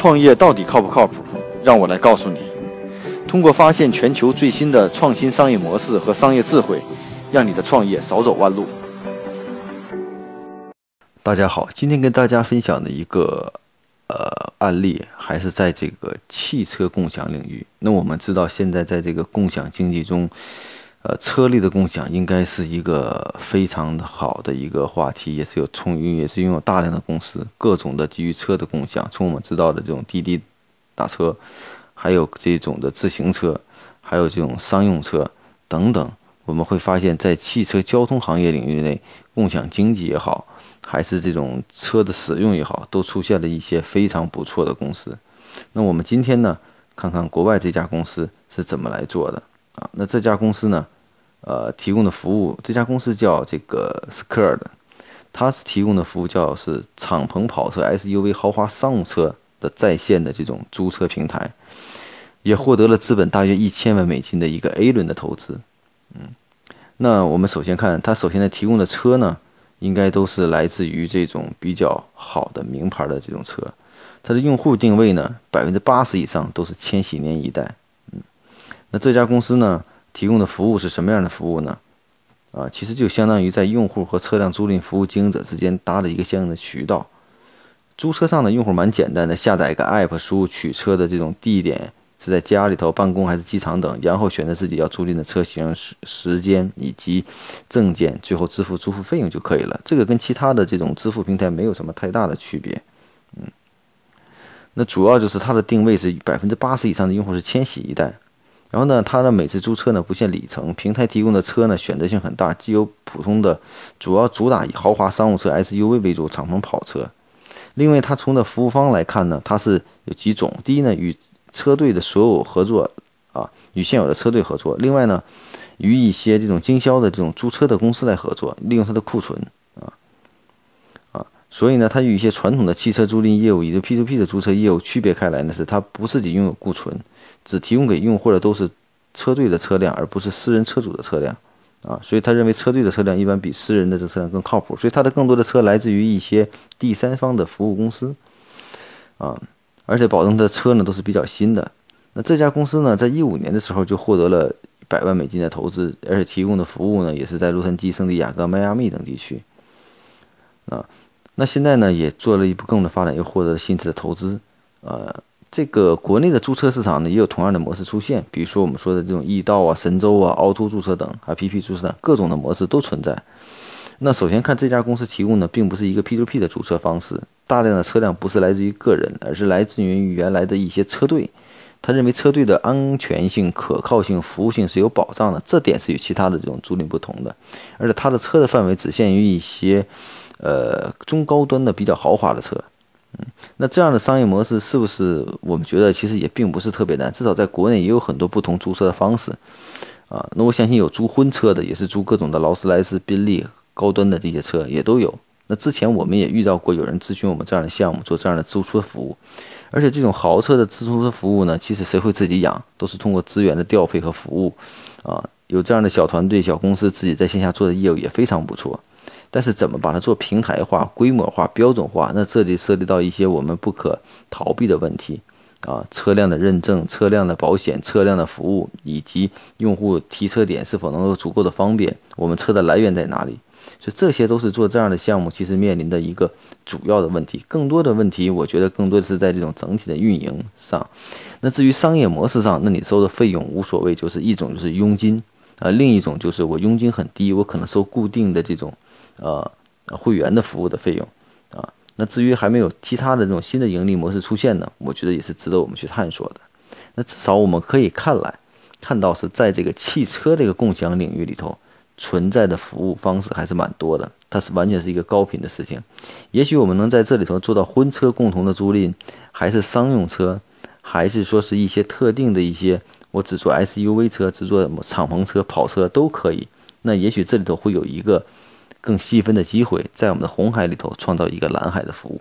创业到底靠不靠谱？让我来告诉你。通过发现全球最新的创新商业模式和商业智慧，让你的创业少走弯路。大家好，今天跟大家分享的一个呃案例，还是在这个汽车共享领域。那我们知道，现在在这个共享经济中。呃，车力的共享应该是一个非常好的一个话题，也是有充，也是拥有大量的公司，各种的基于车的共享。从我们知道的这种滴滴打车，还有这种的自行车，还有这种商用车等等，我们会发现，在汽车交通行业领域内，共享经济也好，还是这种车的使用也好，都出现了一些非常不错的公司。那我们今天呢，看看国外这家公司是怎么来做的。啊，那这家公司呢，呃，提供的服务，这家公司叫这个 Skird，它是提供的服务叫是敞篷跑车、SUV、豪华商务车的在线的这种租车平台，也获得了资本大约一千万美金的一个 A 轮的投资。嗯，那我们首先看它首先呢提供的车呢，应该都是来自于这种比较好的名牌的这种车，它的用户定位呢，百分之八十以上都是千禧年一代。那这家公司呢，提供的服务是什么样的服务呢？啊，其实就相当于在用户和车辆租赁服务经营者之间搭了一个相应的渠道。租车上的用户蛮简单的，下载一个 app，输入取车的这种地点是在家里头、办公还是机场等，然后选择自己要租赁的车型、时时间以及证件，最后支付租付费用就可以了。这个跟其他的这种支付平台没有什么太大的区别。嗯，那主要就是它的定位是百分之八十以上的用户是千禧一代。然后呢，它的每次租车呢不限里程，平台提供的车呢选择性很大，既有普通的，主要主打以豪华商务车 SUV 为主，敞篷跑车。另外，它从的服务方来看呢，它是有几种：第一呢，与车队的所有合作啊，与现有的车队合作；另外呢，与一些这种经销的这种租车的公司来合作，利用它的库存。所以呢，它与一些传统的汽车租赁业务以及 P2P 的租车业务区别开来呢，是它不自己拥有库存。只提供给用户的都是车队的车辆，而不是私人车主的车辆，啊，所以他认为车队的车辆一般比私人的这车辆更靠谱，所以他的更多的车来自于一些第三方的服务公司，啊，而且保证的车呢都是比较新的。那这家公司呢，在一五年的时候就获得了百万美金的投资，而且提供的服务呢也是在洛杉矶、圣地亚哥、迈阿密等地区，啊，那现在呢也做了一步更的发展，又获得了新的投资，呃。这个国内的租车市场呢，也有同样的模式出现，比如说我们说的这种易到啊、神州啊、凹凸注册等，还有 PP 注册等，各种的模式都存在。那首先看这家公司提供的，并不是一个 P2P 的注册方式，大量的车辆不是来自于个人，而是来自于原来的一些车队。他认为车队的安全性、可靠性、服务性是有保障的，这点是与其他的这种租赁不同的。而且他的车的范围只限于一些，呃，中高端的比较豪华的车。嗯，那这样的商业模式是不是我们觉得其实也并不是特别难？至少在国内也有很多不同租车的方式，啊，那我相信有租婚车的，也是租各种的劳斯莱斯、宾利高端的这些车也都有。那之前我们也遇到过有人咨询我们这样的项目，做这样的租车服务，而且这种豪车的租车服务呢，其实谁会自己养，都是通过资源的调配和服务，啊，有这样的小团队、小公司自己在线下做的业务也非常不错。但是怎么把它做平台化、规模化、标准化？那这里涉及到一些我们不可逃避的问题啊，车辆的认证、车辆的保险、车辆的服务，以及用户提车点是否能够足够的方便，我们车的来源在哪里？所以这些都是做这样的项目其实面临的一个主要的问题。更多的问题，我觉得更多的是在这种整体的运营上。那至于商业模式上，那你收的费用无所谓，就是一种就是佣金啊，另一种就是我佣金很低，我可能收固定的这种。呃，会员的服务的费用，啊，那至于还没有其他的这种新的盈利模式出现呢，我觉得也是值得我们去探索的。那至少我们可以看来，看到是在这个汽车这个共享领域里头存在的服务方式还是蛮多的，它是完全是一个高频的事情。也许我们能在这里头做到婚车共同的租赁，还是商用车，还是说是一些特定的一些，我只做 SUV 车，只做敞篷车、跑车都可以。那也许这里头会有一个。更细分的机会，在我们的红海里头创造一个蓝海的服务。